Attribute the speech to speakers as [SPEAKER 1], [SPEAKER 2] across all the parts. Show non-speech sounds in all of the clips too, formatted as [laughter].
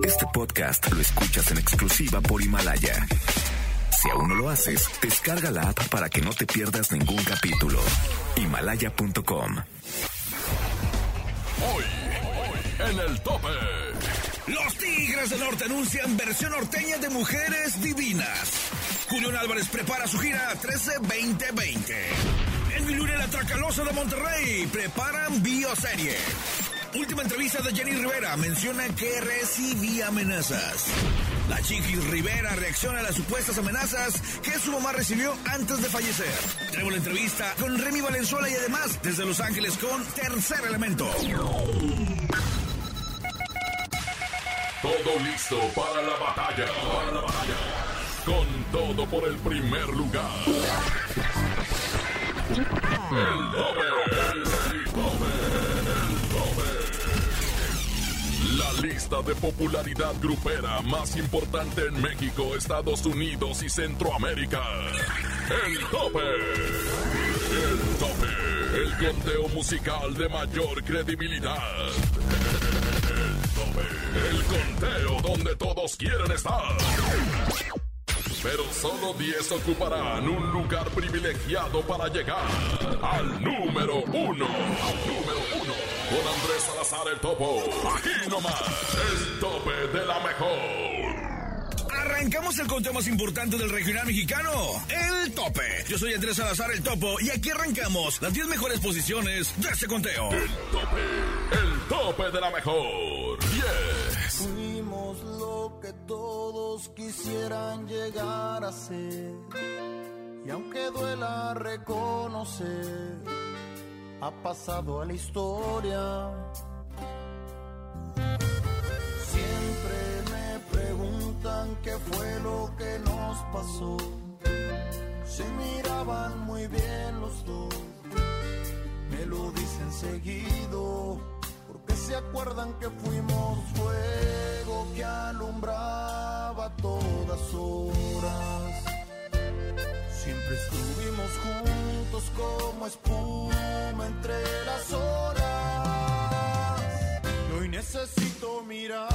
[SPEAKER 1] Este podcast lo escuchas en exclusiva por Himalaya. Si aún no lo haces, descarga la app para que no te pierdas ningún capítulo. Himalaya.com.
[SPEAKER 2] Hoy, en el tope.
[SPEAKER 3] Los Tigres del Norte anuncian versión norteña de Mujeres Divinas. Julián Álvarez prepara su gira 13-2020. En Milure la Tracalosa de Monterrey preparan bioserie. Última entrevista de Jenny Rivera menciona que recibía amenazas. La Chiquis Rivera reacciona a las supuestas amenazas que su mamá recibió antes de fallecer. Tenemos la entrevista con Remy Valenzuela y además desde Los Ángeles con Tercer Elemento.
[SPEAKER 2] Todo listo para la batalla. Para la batalla. Con todo por el primer lugar. El tope. La lista de popularidad grupera más importante en México, Estados Unidos y Centroamérica. El tope. El tope. El conteo musical de mayor credibilidad. El tope. El conteo donde todos quieren estar. Pero solo 10 ocuparán un lugar privilegiado para llegar al número uno. Al número uno. Con Andrés Salazar el Topo. Aquí nomás. El tope de la mejor.
[SPEAKER 3] Arrancamos el conteo más importante del regional mexicano, el tope. Yo soy Andrés Salazar el Topo y aquí arrancamos las 10 mejores posiciones de este conteo.
[SPEAKER 2] El tope. El tope de la mejor. 10.
[SPEAKER 4] Fuimos lo que todos quisieran llegar a ser. Y aunque duela reconocer, ha pasado a la historia. Siempre me preguntan qué fue lo que nos pasó. Se miraban muy bien los dos, me lo dicen seguido se acuerdan que fuimos fuego que alumbraba todas horas. Siempre estuvimos juntos como espuma entre las horas. Y hoy necesito mirarte,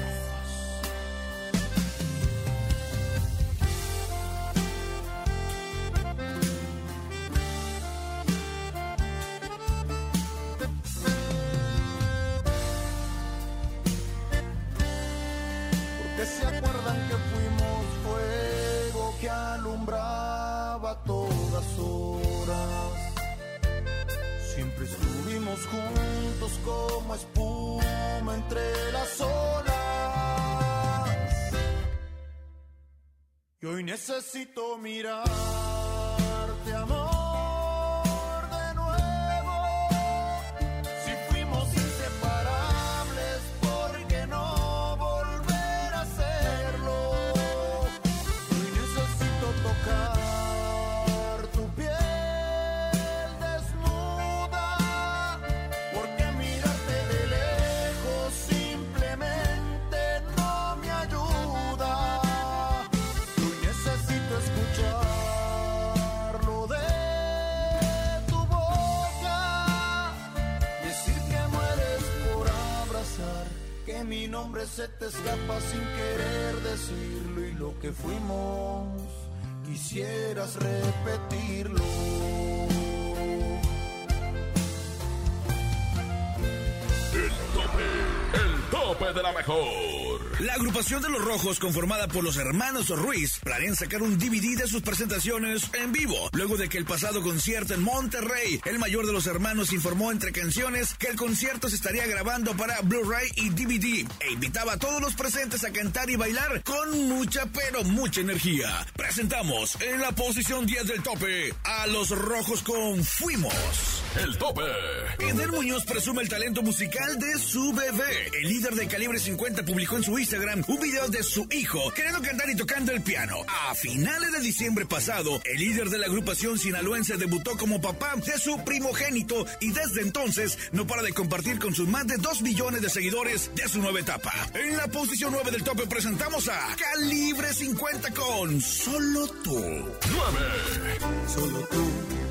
[SPEAKER 4] necesito mirarte, se te escapa sin querer decirlo y lo que fuimos quisieras repetirlo.
[SPEAKER 2] De la mejor.
[SPEAKER 3] La agrupación de los Rojos, conformada por los hermanos Ruiz, planean sacar un DVD de sus presentaciones en vivo, luego de que el pasado concierto en Monterrey, el mayor de los hermanos informó entre canciones que el concierto se estaría grabando para Blu-ray y DVD e invitaba a todos los presentes a cantar y bailar con mucha pero mucha energía. Presentamos en la posición 10 del tope a los Rojos con Fuimos.
[SPEAKER 2] El tope.
[SPEAKER 3] Eder Muñoz presume el talento musical de su bebé. El líder de Calibre 50 publicó en su Instagram un video de su hijo queriendo cantar y tocando el piano. A finales de diciembre pasado, el líder de la agrupación sinaloense debutó como papá de su primogénito y desde entonces no para de compartir con sus más de 2 millones de seguidores de su nueva etapa. En la posición 9 del tope presentamos a Calibre 50 con Solo tú. 9.
[SPEAKER 4] Solo tú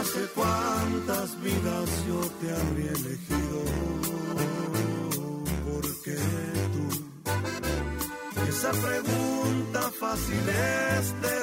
[SPEAKER 4] Hace cuántas vidas yo te habría elegido. Porque tú, esa pregunta fácil es de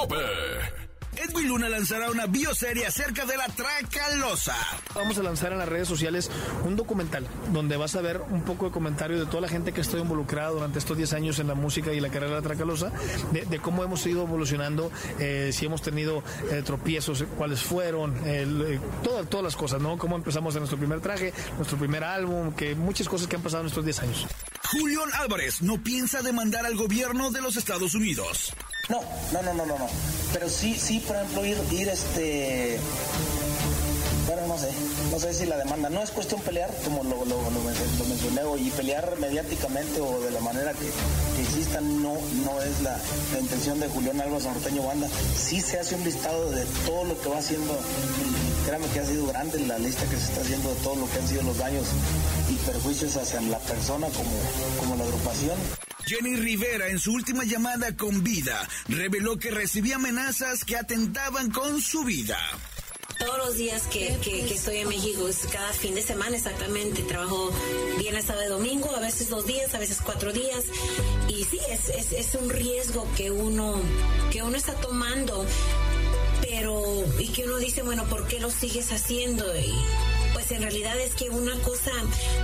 [SPEAKER 2] tope.
[SPEAKER 3] Edwin Luna lanzará una bioserie acerca de la Tracalosa.
[SPEAKER 5] Vamos a lanzar en las redes sociales un documental donde vas a ver un poco de comentario de toda la gente que estoy involucrada durante estos 10 años en la música y la carrera de la Tracalosa, de, de cómo hemos ido evolucionando, eh, si hemos tenido eh, tropiezos, cuáles fueron, el, eh, todas, todas las cosas, ¿no? Cómo empezamos en nuestro primer traje, nuestro primer álbum, que muchas cosas que han pasado en estos 10 años.
[SPEAKER 3] Julián Álvarez no piensa demandar al gobierno de los Estados Unidos.
[SPEAKER 6] No, no, no, no, no, no. Pero sí, sí, por ejemplo, ir, ir este. No sé, no sé si la demanda. No es cuestión pelear, como lo, lo, lo men- lo mencioné, y pelear mediáticamente o de la manera que, que existan, no, no es la, intención de Julián Álvarez Norteño Banda. Sí se hace un listado de todo lo que va haciendo, créame que ha sido grande la lista que se está haciendo de todo lo que han sido los daños y perjuicios hacia la persona como, como la agrupación.
[SPEAKER 3] Jenny Rivera, en su última llamada con vida, reveló que recibía amenazas que atentaban con su vida.
[SPEAKER 7] Todos los días que, que- que estoy en México, es cada fin de semana exactamente. Trabajo viernes, sábado y domingo, a veces dos días, a veces cuatro días. Y sí, es, es, es un riesgo que uno, que uno está tomando, pero, y que uno dice, bueno, ¿por qué lo sigues haciendo? Y pues pues en realidad es que una cosa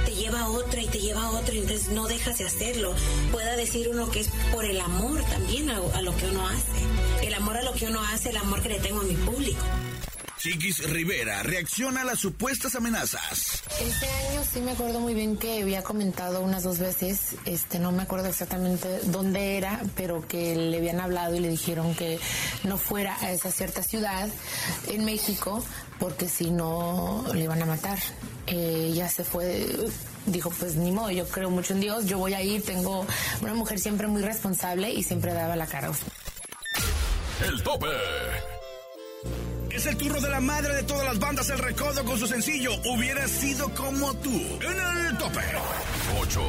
[SPEAKER 7] te lleva a otra y te lleva a otra, y entonces no dejas de hacerlo. Pueda decir uno que es por el amor también a, a lo que uno hace. El amor a lo que uno hace, el amor que le tengo a mi público.
[SPEAKER 3] Chiquis Rivera reacciona a las supuestas amenazas.
[SPEAKER 8] Este año sí me acuerdo muy bien que había comentado unas dos veces, este no me acuerdo exactamente dónde era, pero que le habían hablado y le dijeron que no fuera a esa cierta ciudad en México porque si no le iban a matar. Eh, ya se fue dijo, pues ni modo, yo creo mucho en Dios, yo voy a ir, tengo una mujer siempre muy responsable y siempre daba la cara.
[SPEAKER 9] El tope.
[SPEAKER 3] Es el turno de la madre de todas las bandas El Recodo con su sencillo Hubiera sido como tú en el tope.
[SPEAKER 9] 8.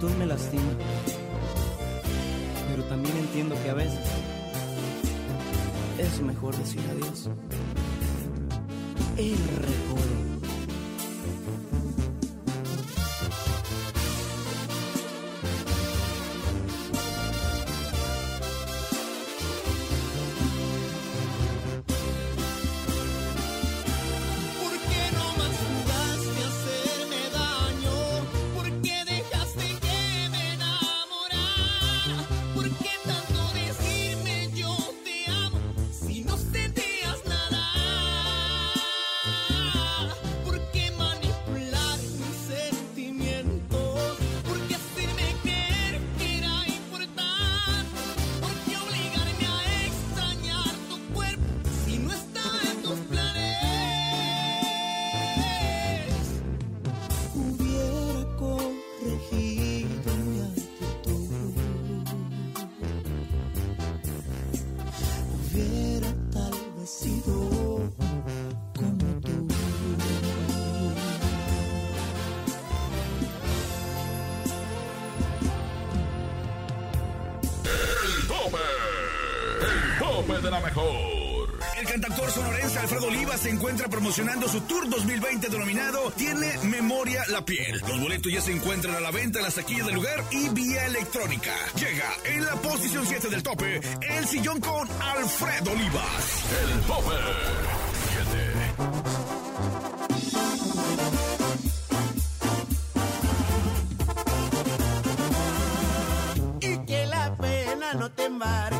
[SPEAKER 10] Actitud
[SPEAKER 11] me lastima, pero también entiendo que a veces es mejor decir adiós. El.
[SPEAKER 3] Encuentra promocionando su tour 2020 denominado Tiene Memoria la Piel. Los boletos ya se encuentran a la venta en las taquillas del lugar y vía electrónica. Llega en la posición 7 del tope el sillón con Alfredo Olivas.
[SPEAKER 9] El tope. 7.
[SPEAKER 10] Y que la pena no te embargue,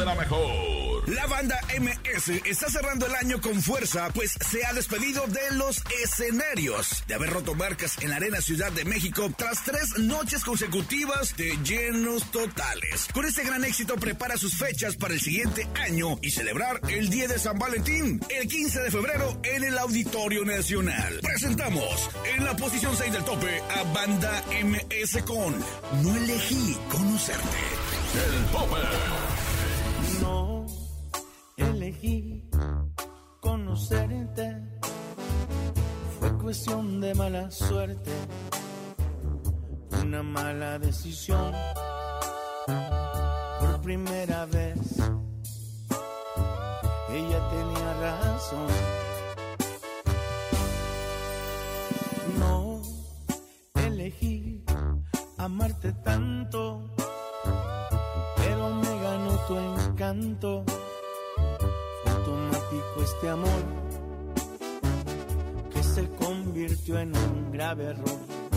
[SPEAKER 12] De la
[SPEAKER 2] mejor.
[SPEAKER 3] La banda MS está cerrando el año con fuerza, pues se ha despedido de los escenarios, de haber roto marcas en la Arena Ciudad de México tras tres noches consecutivas de llenos totales. Con este gran éxito prepara sus fechas para el siguiente año y celebrar el Día de San Valentín, el 15 de febrero en el Auditorio Nacional. Presentamos en la posición 6 del tope a Banda MS con No elegí conocerte.
[SPEAKER 2] El tope.
[SPEAKER 12] Fue cuestión de mala suerte. Una mala decisión. Por primera vez. Ella tenía razón. No elegí amarte tanto pero me ganó tu encanto. Fue este amor que se convirtió en un grave error.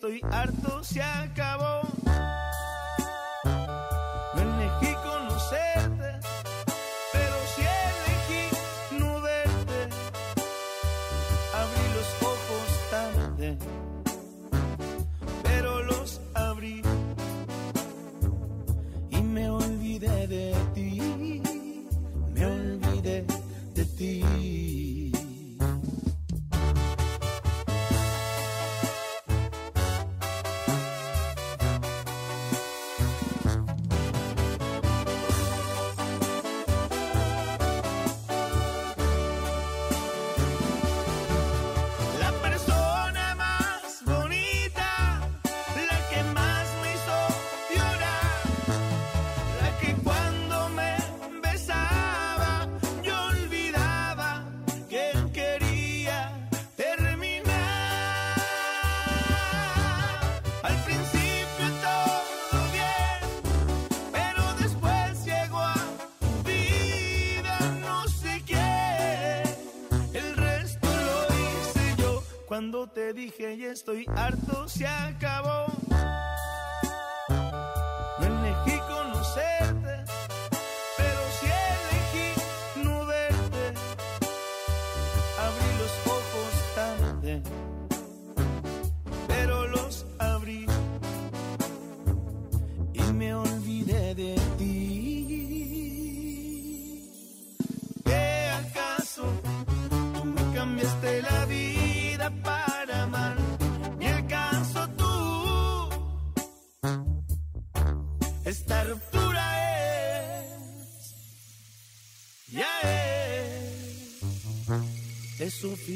[SPEAKER 12] Estoy harto, se acabó. Dije ya estoy harto, se acabó.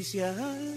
[SPEAKER 12] Es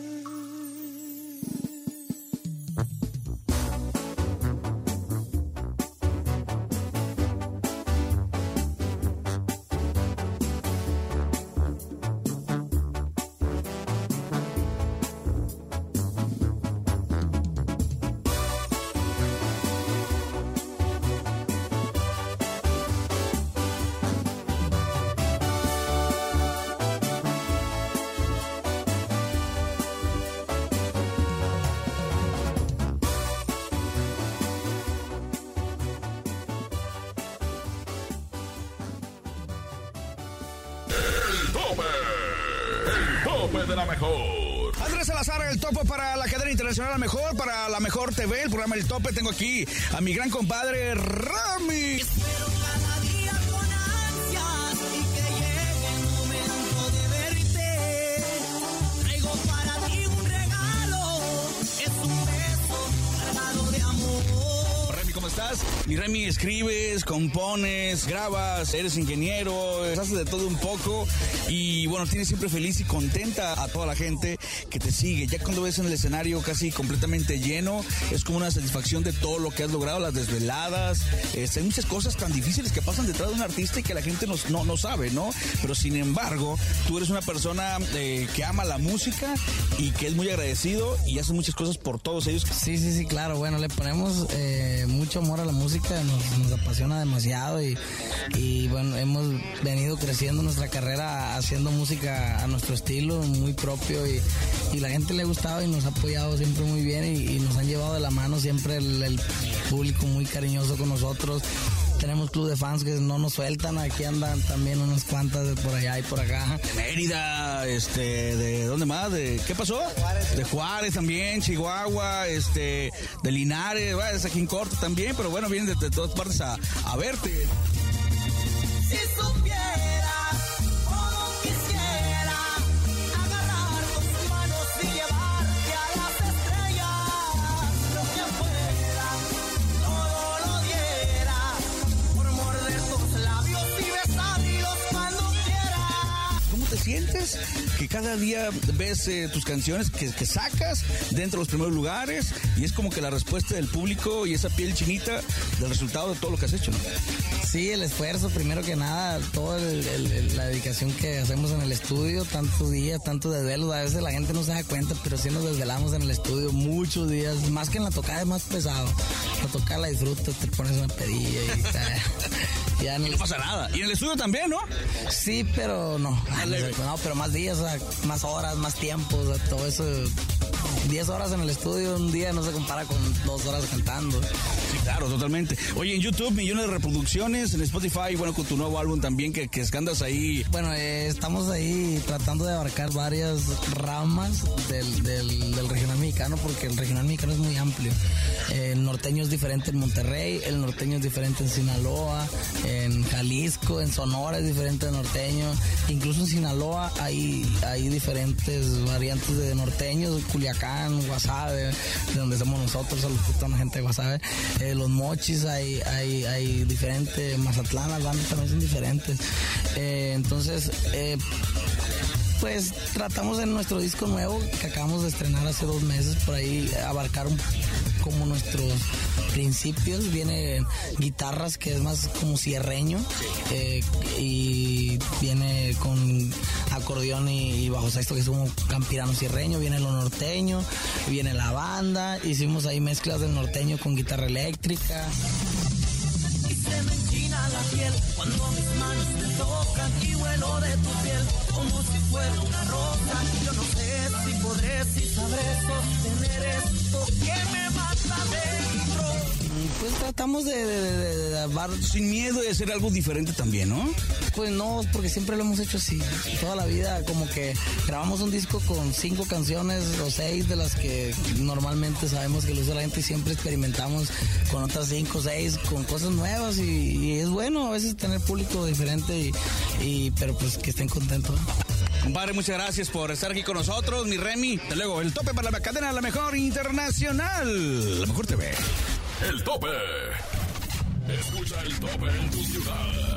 [SPEAKER 2] El tope
[SPEAKER 13] para la cadena internacional La Mejor, para La Mejor TV, el programa El Tope. Tengo aquí a mi gran compadre. ¿Cómo estás? Mi Remy, escribes, compones, grabas, eres ingeniero, haces de todo un poco y bueno, tienes siempre feliz y contenta a toda la gente que te sigue. Ya cuando ves en el escenario casi completamente lleno, es como una satisfacción de todo lo que has logrado, las desveladas. Este, hay muchas cosas tan difíciles que pasan detrás de un artista y que la gente nos- no, no sabe, ¿no? Pero sin embargo, tú eres una persona eh, que ama la música y que es muy agradecido y haces muchas cosas por todos ellos.
[SPEAKER 14] Sí, sí, sí, claro. Bueno, le ponemos eh, mucho amor a la música, nos, apasiona demasiado y, bueno, hemos venido creciendo nuestra carrera haciendo música a nuestro estilo, muy propio y, la gente le ha gustado y nos ha apoyado siempre muy bien y, nos han llevado de la mano siempre el público muy cariñoso con nosotros. Tenemos club de fans que no nos sueltan, aquí andan también unas cuantas de por allá y por acá.
[SPEAKER 13] Mérida, este, ¿de dónde más? ¿De qué pasó? De Juárez también, Chihuahua, este, de Linares, bueno, es aquí en corto también, pero bueno, vienen de, de todas partes a, a verte.
[SPEAKER 15] Que
[SPEAKER 13] cada día ves eh, tus canciones que, que sacas dentro de los primeros lugares y es como que la respuesta del público y esa piel chinita del resultado de todo lo que has hecho, ¿no?
[SPEAKER 14] Sí, el esfuerzo, primero que nada, toda la dedicación que hacemos en el estudio, tantos días, tantos desvelos, a veces la gente no se da cuenta, pero sí nos desvelamos en el estudio muchos días, más que en la tocada es más pesado. La tocada la disfrutas, te pones una pedilla y [laughs] ya, ya el-
[SPEAKER 13] No pasa nada. Y en el estudio también, ¿no?
[SPEAKER 14] Sí, pero no, no, pero más días, más horas, más tiempo, o sea, todo eso. 10 horas en el estudio, un día no se compara con dos horas cantando.
[SPEAKER 13] Sí, claro, totalmente. Oye, en YouTube millones de reproducciones, en Spotify, bueno, con tu nuevo álbum también, que, que andas ahí.
[SPEAKER 14] Bueno, eh, estamos ahí tratando de abarcar varias ramas del, del, del regional mexicano porque el regional mexicano es muy amplio. Eh, el norteño es diferente en Monterrey, el norteño es diferente en Sinaloa, en Jalisco, en Sonora es diferente el norteño. Incluso en Sinaloa hay, hay diferentes variantes de norteños, Culiacán, Guasave, de donde somos nosotros, a los que están gente de Guasave. Eh, los mochis hay, hay, hay diferente, Mazatlán, las bandas también son diferentes. Eh, entonces, eh, pues tratamos en nuestro disco nuevo que acabamos de estrenar hace dos meses por ahí abarcar un, como nuestros principios viene guitarras que es más como cierreño eh, y viene con acordeón y, y bajo sexto que es como campirano cierreño viene lo norteño viene la banda hicimos ahí mezclas del norteño con guitarra eléctrica.
[SPEAKER 15] Podré, si sabré sostener esto. Que me mata dentro.
[SPEAKER 14] Pues tratamos de, de, de- de- de dar
[SPEAKER 13] Sin miedo de hacer algo diferente también, ¿no?
[SPEAKER 14] Pues no, porque siempre lo hemos hecho así. Toda la vida, como que grabamos un disco con cinco canciones o seis de las que normalmente sabemos que lo usa la gente y siempre experimentamos con otras cinco o seis, con cosas nuevas y, y es bueno a veces tener público diferente y, y- pero pues que estén contentos.
[SPEAKER 13] Compadre, muchas gracias por estar aquí con nosotros, mi Remy. Hasta luego, el tope para la cadena, la mejor internacional, la mejor TV.
[SPEAKER 2] El tope. Escucha el tope en tu ciudad.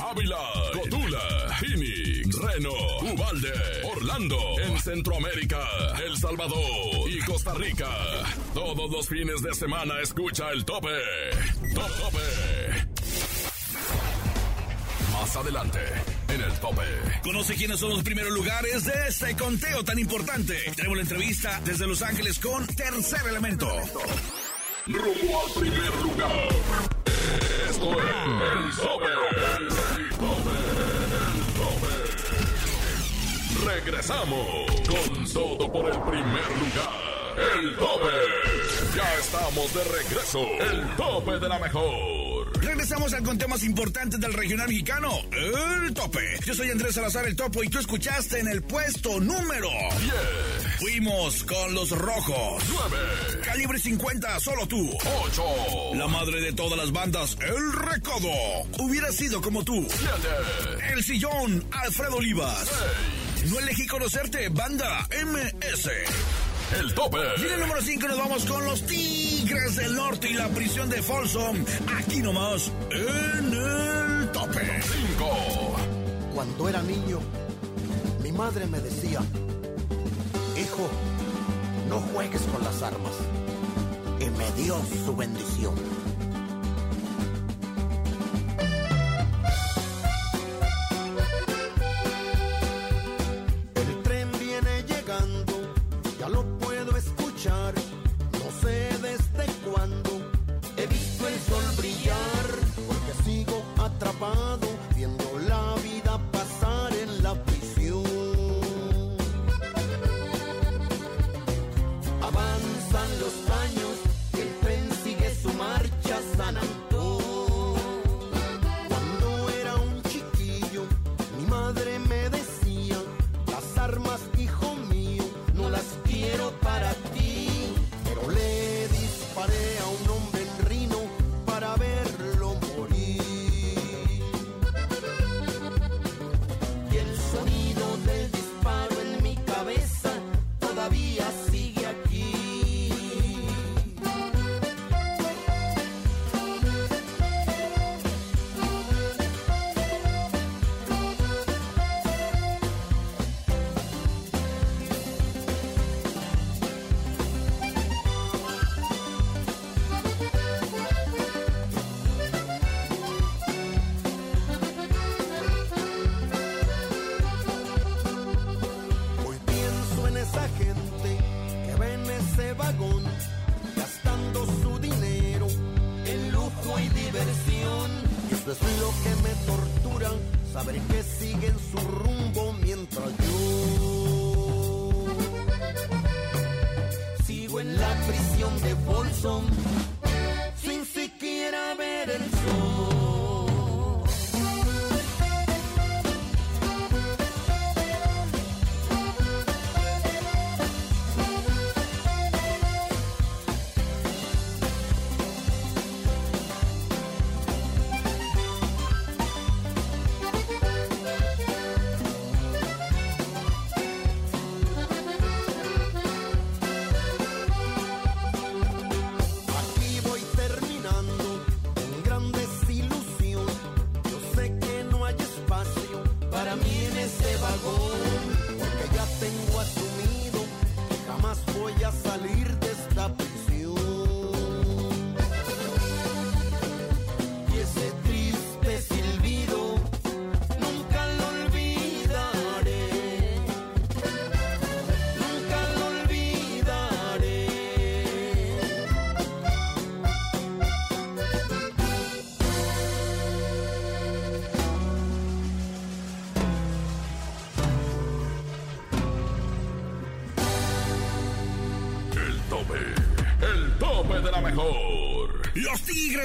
[SPEAKER 2] Ávila, Cotula, Phoenix, Reno, Ubalde, Orlando, en Centroamérica, El Salvador y Costa Rica. Todos los fines de semana escucha el tope. Top tope. Más adelante, en el tope.
[SPEAKER 3] Conoce quiénes son los primeros lugares de este conteo tan importante. Tenemos la entrevista desde Los Ángeles con Tercer Elemento.
[SPEAKER 2] Rumbo al primer lugar. Esto es el tope. Tope. Regresamos con todo por el primer lugar. El tope. Ya estamos de regreso. El tope de la mejor.
[SPEAKER 3] Regresamos al conteo más importante del regional mexicano, el tope. Yo soy Andrés Salazar, el topo, y tú escuchaste en el puesto número
[SPEAKER 2] 10.
[SPEAKER 3] Fuimos con los rojos.
[SPEAKER 2] 9.
[SPEAKER 3] Calibre 50, solo tú.
[SPEAKER 2] 8.
[SPEAKER 3] La madre de todas las bandas, El Recodo. Hubiera sido como tú.
[SPEAKER 2] 7.
[SPEAKER 3] El sillón, Alfredo Olivas.
[SPEAKER 2] 6.
[SPEAKER 3] No elegí conocerte, banda MS.
[SPEAKER 2] El tope.
[SPEAKER 3] Y en el número 5 nos vamos con los Tigres del Norte y la prisión de Folsom. Aquí nomás, en el tope.
[SPEAKER 2] 5.
[SPEAKER 4] Cuando era niño, mi madre me decía, no juegues con las armas. Y me dio su bendición.
[SPEAKER 3] sana.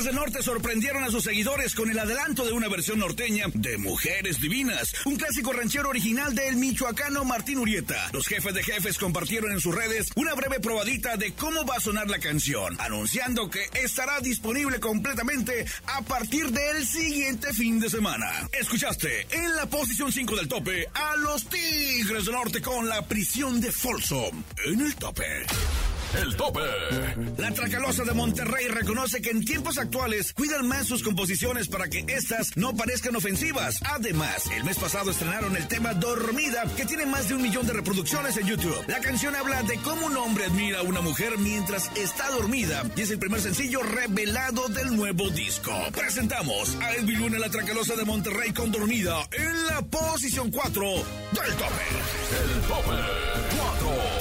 [SPEAKER 3] Tigres del Norte sorprendieron a sus seguidores con el adelanto de una versión norteña de Mujeres Divinas, un clásico ranchero original del michoacano Martín Urieta. Los jefes de jefes compartieron en sus redes una breve probadita de cómo va a sonar la canción, anunciando que estará disponible completamente a partir del siguiente fin de semana. Escuchaste en la posición 5 del tope a los Tigres del Norte con la prisión de Folsom en el tope.
[SPEAKER 2] El tope.
[SPEAKER 3] La Tracalosa de Monterrey reconoce que en tiempos actuales cuidan más sus composiciones para que éstas no parezcan ofensivas. Además, el mes pasado estrenaron el tema Dormida, que tiene más de un millón de reproducciones en YouTube. La canción habla de cómo un hombre admira a una mujer mientras está dormida y es el primer sencillo revelado del nuevo disco. Presentamos a Edwin Luna, la Tracalosa de Monterrey con Dormida en la posición 4 del tope.
[SPEAKER 2] El tope 4.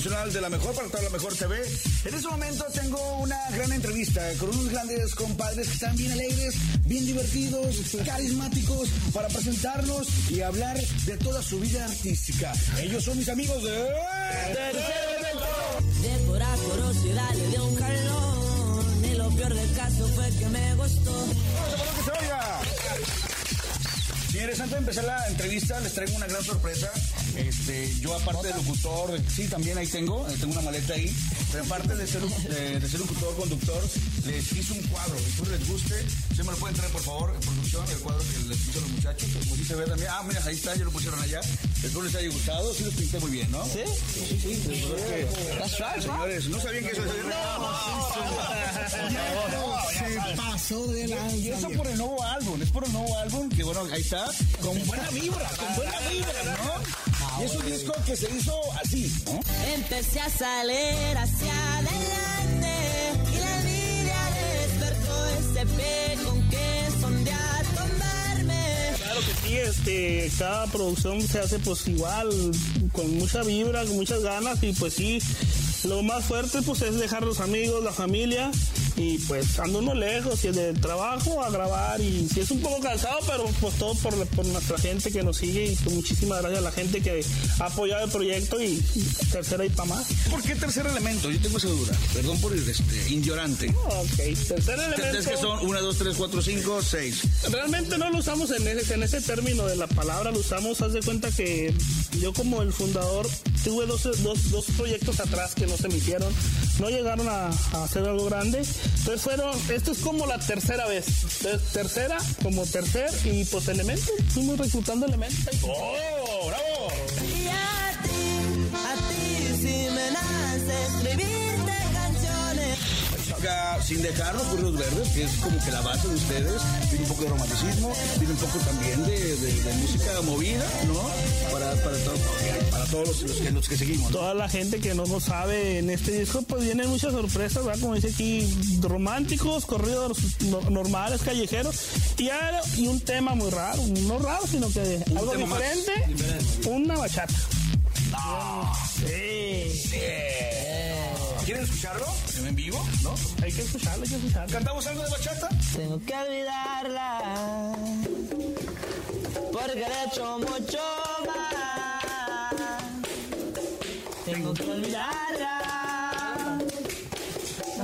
[SPEAKER 3] internacional de la mejor para toda la mejor TV. En este momento tengo una gran entrevista con unos grandes compadres que están bien alegres, bien divertidos, carismáticos para presentarnos y hablar de toda su vida artística. Ellos son mis amigos de
[SPEAKER 16] De pura curiosidad le dio un jalón Y lo peor del caso fue que me gustó
[SPEAKER 3] que se oiga. Señores, antes de empezar la entrevista, les traigo una gran sorpresa. Este, yo aparte de locutor, sí, también ahí tengo, eh, tengo una maleta ahí, pero aparte de ser, de, de ser locutor, conductor, les hice un cuadro, espero les guste, se me lo pueden traer por favor, en producción, el cuadro que les puse a los muchachos, como si se ve también, ah, mira, ahí está, ya lo pusieron allá, espero les haya gustado, sí los pinté muy bien, ¿no? Sí, sí, sí, señores, no sabían que eso
[SPEAKER 14] Se pasó de la.
[SPEAKER 3] y eso por el nuevo álbum, es por el nuevo álbum que bueno, ahí está, con buena vibra, con buena vibra, ¿no? Y es un disco que se hizo así, ¿no?
[SPEAKER 16] Empecé a salir hacia adelante Y la envidia despertó ese pie con que sondear tomarme
[SPEAKER 17] Claro que sí, este, cada producción se hace pues igual, con mucha vibra, con muchas ganas y pues sí, lo más fuerte pues es dejar los amigos, la familia y pues ando uno lejos y del trabajo a grabar y si es un poco cansado, pero pues todo por, por nuestra gente que nos sigue y pues muchísimas gracias a la gente que ha apoyado el proyecto y, y tercera y para más.
[SPEAKER 13] ¿Por qué tercer elemento? Yo tengo esa duda. Perdón por ir este, indiorante.
[SPEAKER 17] Ok, tercer
[SPEAKER 13] ¿Es
[SPEAKER 17] elemento.
[SPEAKER 13] que son 1, 2, 3, 4, 5, 6?
[SPEAKER 17] Realmente no lo usamos en ese, en ese término de la palabra, lo usamos, haz de cuenta que yo como el fundador tuve dos, dos, dos proyectos atrás que no se me hicieron, no llegaron a, a hacer algo grande, entonces fueron, esto es como la tercera vez, entonces tercera como tercer y pues elementos, fuimos reclutando elementos.
[SPEAKER 13] ¡Oh, Sin por los verdes, que es como que la base de ustedes, tiene un poco de romanticismo, tiene un poco también de, de- de música movida, ¿no? Para, para, todo- para todos los, los que, los que seguimos. ¿no?
[SPEAKER 17] Toda la gente que no lo sabe en este disco, pues vienen muchas sorpresas, ¿verdad? Como dice aquí, románticos, corridos no- normales, callejeros, y, algo- y un tema muy raro, no raro, sino que algo
[SPEAKER 13] más
[SPEAKER 17] diferente, una bachata.
[SPEAKER 13] Sí. ¿Quieren escucharlo? ¿En vivo? ¿No?
[SPEAKER 17] Hay que escucharlo, hay que escucharlo.
[SPEAKER 13] ¿Cantamos algo de bachata?
[SPEAKER 16] Tengo que olvidarla porque le he hecho mucho mal. Tengo que olvidarla.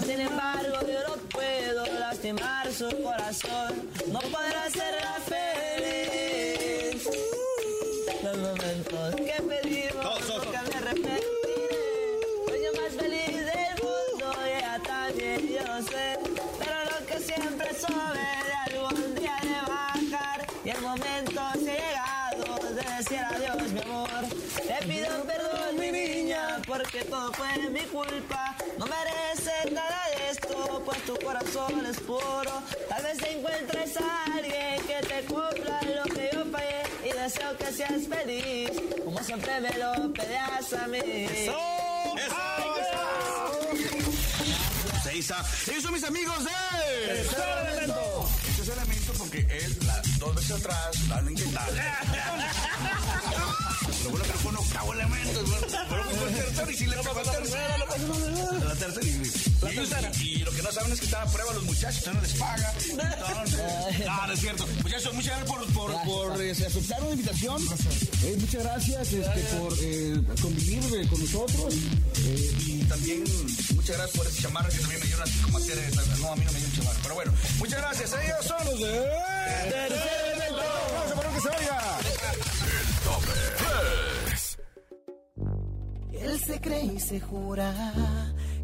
[SPEAKER 16] Sin embargo, yo no puedo lastimar su corazón. No podré hacerla feliz. Porque todo fue mi culpa. No mereces nada de esto, pues tu corazón es puro. Tal vez encuentres a alguien que te cumpla lo que yo fallé. Y deseo que seas feliz, como siempre me lo pedías a mí.
[SPEAKER 13] ¡Eso! Ellos son mis amigos de...
[SPEAKER 16] Tercer Elemento.
[SPEAKER 13] Este es elemento porque él, la- dos veces atrás, la han intentado. Lo bueno que no fue un octavo elemento. Que fue el tercero y si le pegó el tercero. La tercera y, y lo que no saben es que están a prueba los muchachos, no les paga. Entonces, [laughs] no, no es cierto. Muchachos, muchas gracias por, por, por este, aceptar una invitación. Eh, muchas gracias este, por eh, convivir eh, con nosotros. Eh, y también muchas gracias por ese chamarra que también me dieron así como hacer esa. No, a mí no me dio un chamarra. Pero bueno, muchas gracias. Ellos son los de... Tercer Elemento. Vamos a poner que se oiga.
[SPEAKER 18] Él se cree y se jura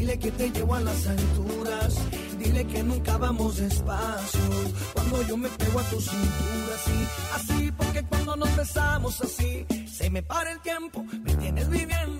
[SPEAKER 18] Dile que te llevo a las alturas. Dile que nunca vamos despacio. Cuando yo me pego a tu cintura, sí. Así, porque cuando nos besamos así, se me para el tiempo. Me tienes viviendo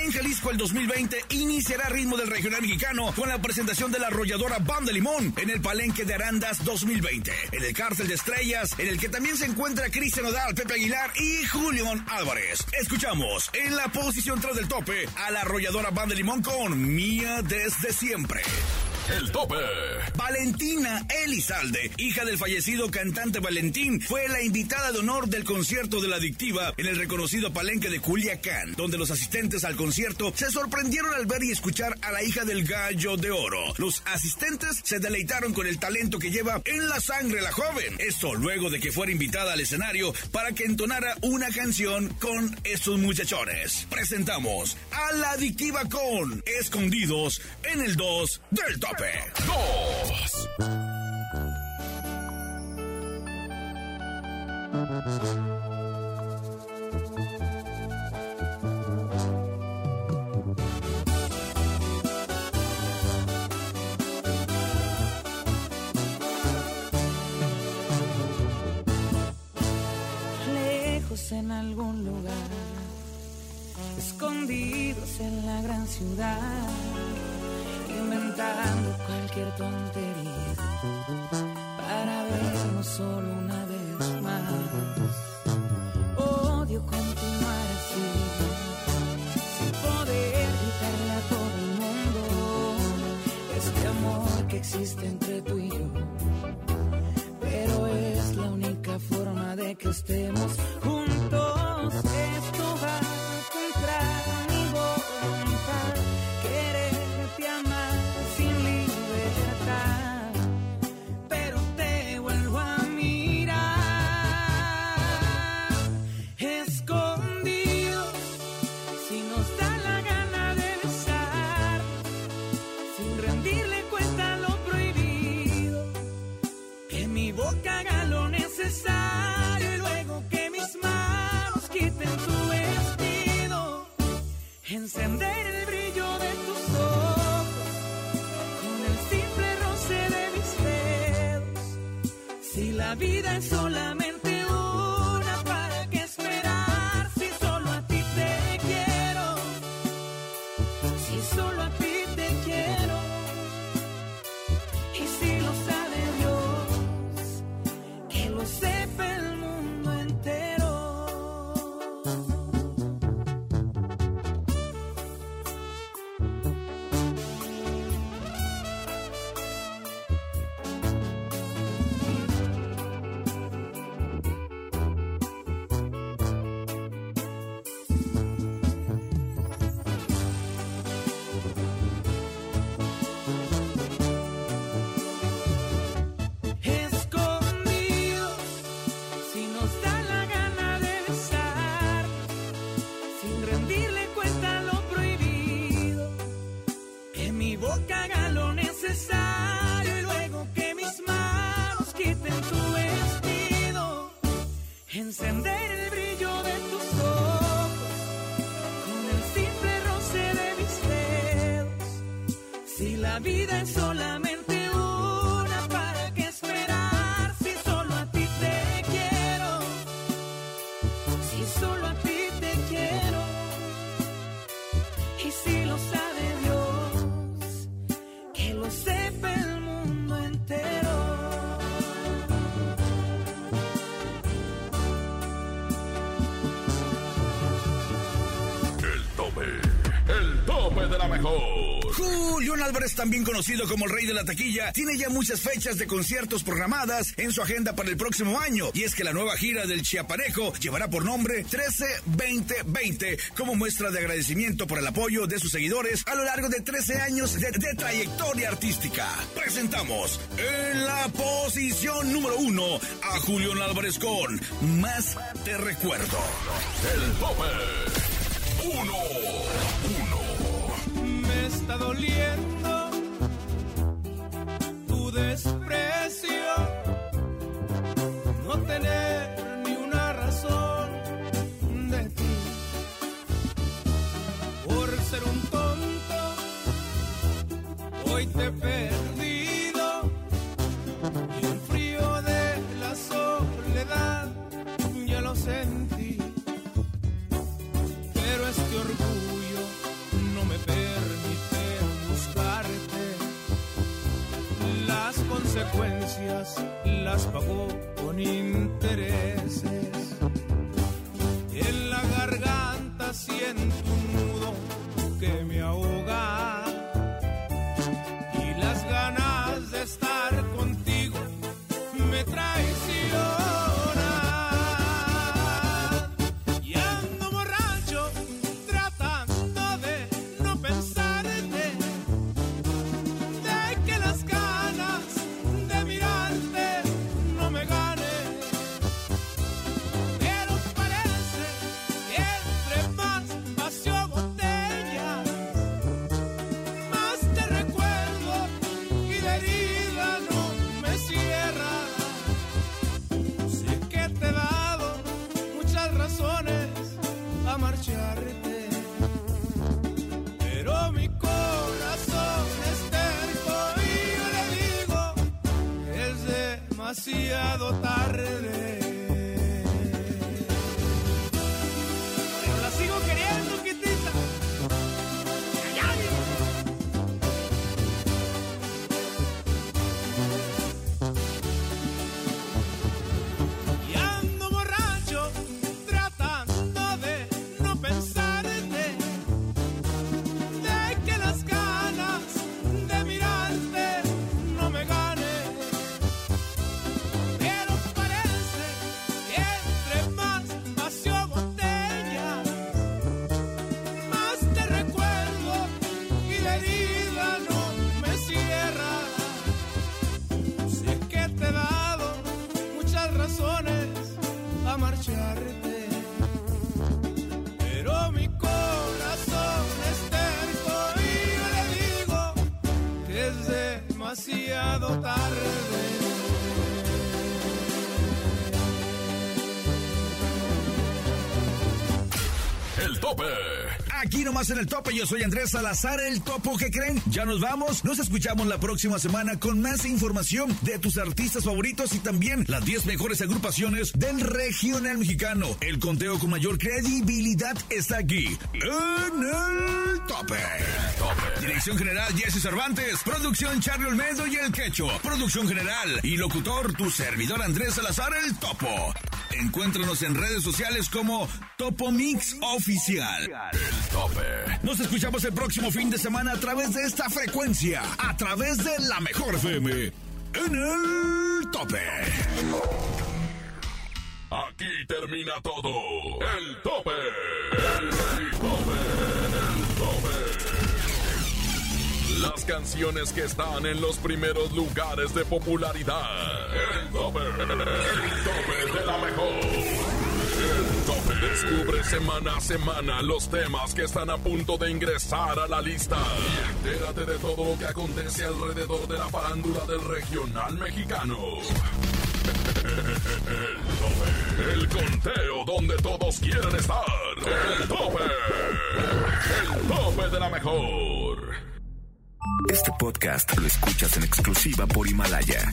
[SPEAKER 3] En Jalisco el 2020 iniciará ritmo del regional mexicano con la presentación de la arrolladora Banda Limón en el Palenque de Arandas 2020. En el Cárcel de Estrellas, en el que también se encuentra Cristian Odal, Pepe Aguilar y Julián Álvarez. Escuchamos en la posición 3 del tope a la arrolladora Banda Limón con Mía desde siempre.
[SPEAKER 2] El tope.
[SPEAKER 3] Valentina Elizalde, hija del fallecido cantante Valentín, fue la invitada de honor del concierto de la adictiva en el reconocido palenque de Culiacán, donde los asistentes al concierto se sorprendieron al ver y escuchar a la hija del gallo de oro. Los asistentes se deleitaron con el talento que lleva en la sangre la joven. Esto luego de que fuera invitada al escenario para que entonara una canción con estos muchachones. Presentamos a la adictiva con Escondidos en el 2 del tope.
[SPEAKER 2] Dos.
[SPEAKER 19] lejos en algún lugar, escondidos en la gran ciudad, inventando cualquier tontería para vernos solo una vez más.
[SPEAKER 2] Mejor.
[SPEAKER 3] Julián Álvarez, también conocido como el rey de la taquilla, tiene ya muchas fechas de conciertos programadas en su agenda para el próximo año. Y es que la nueva gira del Chiapanejo llevará por nombre 13-2020 como muestra de agradecimiento por el apoyo de sus seguidores a lo largo de 13 años de, de trayectoria artística. Presentamos en la posición número uno a Julián Álvarez con Más te recuerdo.
[SPEAKER 2] El tope. Uno.
[SPEAKER 12] Está doliendo tu desprecio, no tener ni una razón de ti. Por ser un tonto, hoy te he consecuencias las pagó con intereses. En la garganta siento
[SPEAKER 2] El tope.
[SPEAKER 3] Aquí nomás en el tope, yo soy Andrés Salazar, el topo que creen. Ya nos vamos, nos escuchamos la próxima semana con más información de tus artistas favoritos y también las 10 mejores agrupaciones del regional mexicano. El conteo con mayor credibilidad está aquí, en el tope. Dirección general Jesse Cervantes, producción Charlie Olmedo y el Quecho, producción general y locutor tu servidor Andrés Salazar, el topo. Encuéntranos en redes sociales como Topo Mix Oficial. Nos escuchamos el próximo fin de semana a través de esta frecuencia, a través de la mejor FM, en el tope.
[SPEAKER 2] Aquí termina todo. El tope. El tope. El tope. Las canciones que están en los primeros lugares de popularidad. El tope. El tope de la mejor. Descubre semana a semana los temas que están a punto de ingresar a la lista. Entérate de todo lo que acontece alrededor de la farándula del regional mexicano. El tope. El conteo donde todos quieren estar. El tope. El tope de la mejor.
[SPEAKER 20] Este podcast lo escuchas en exclusiva por Himalaya.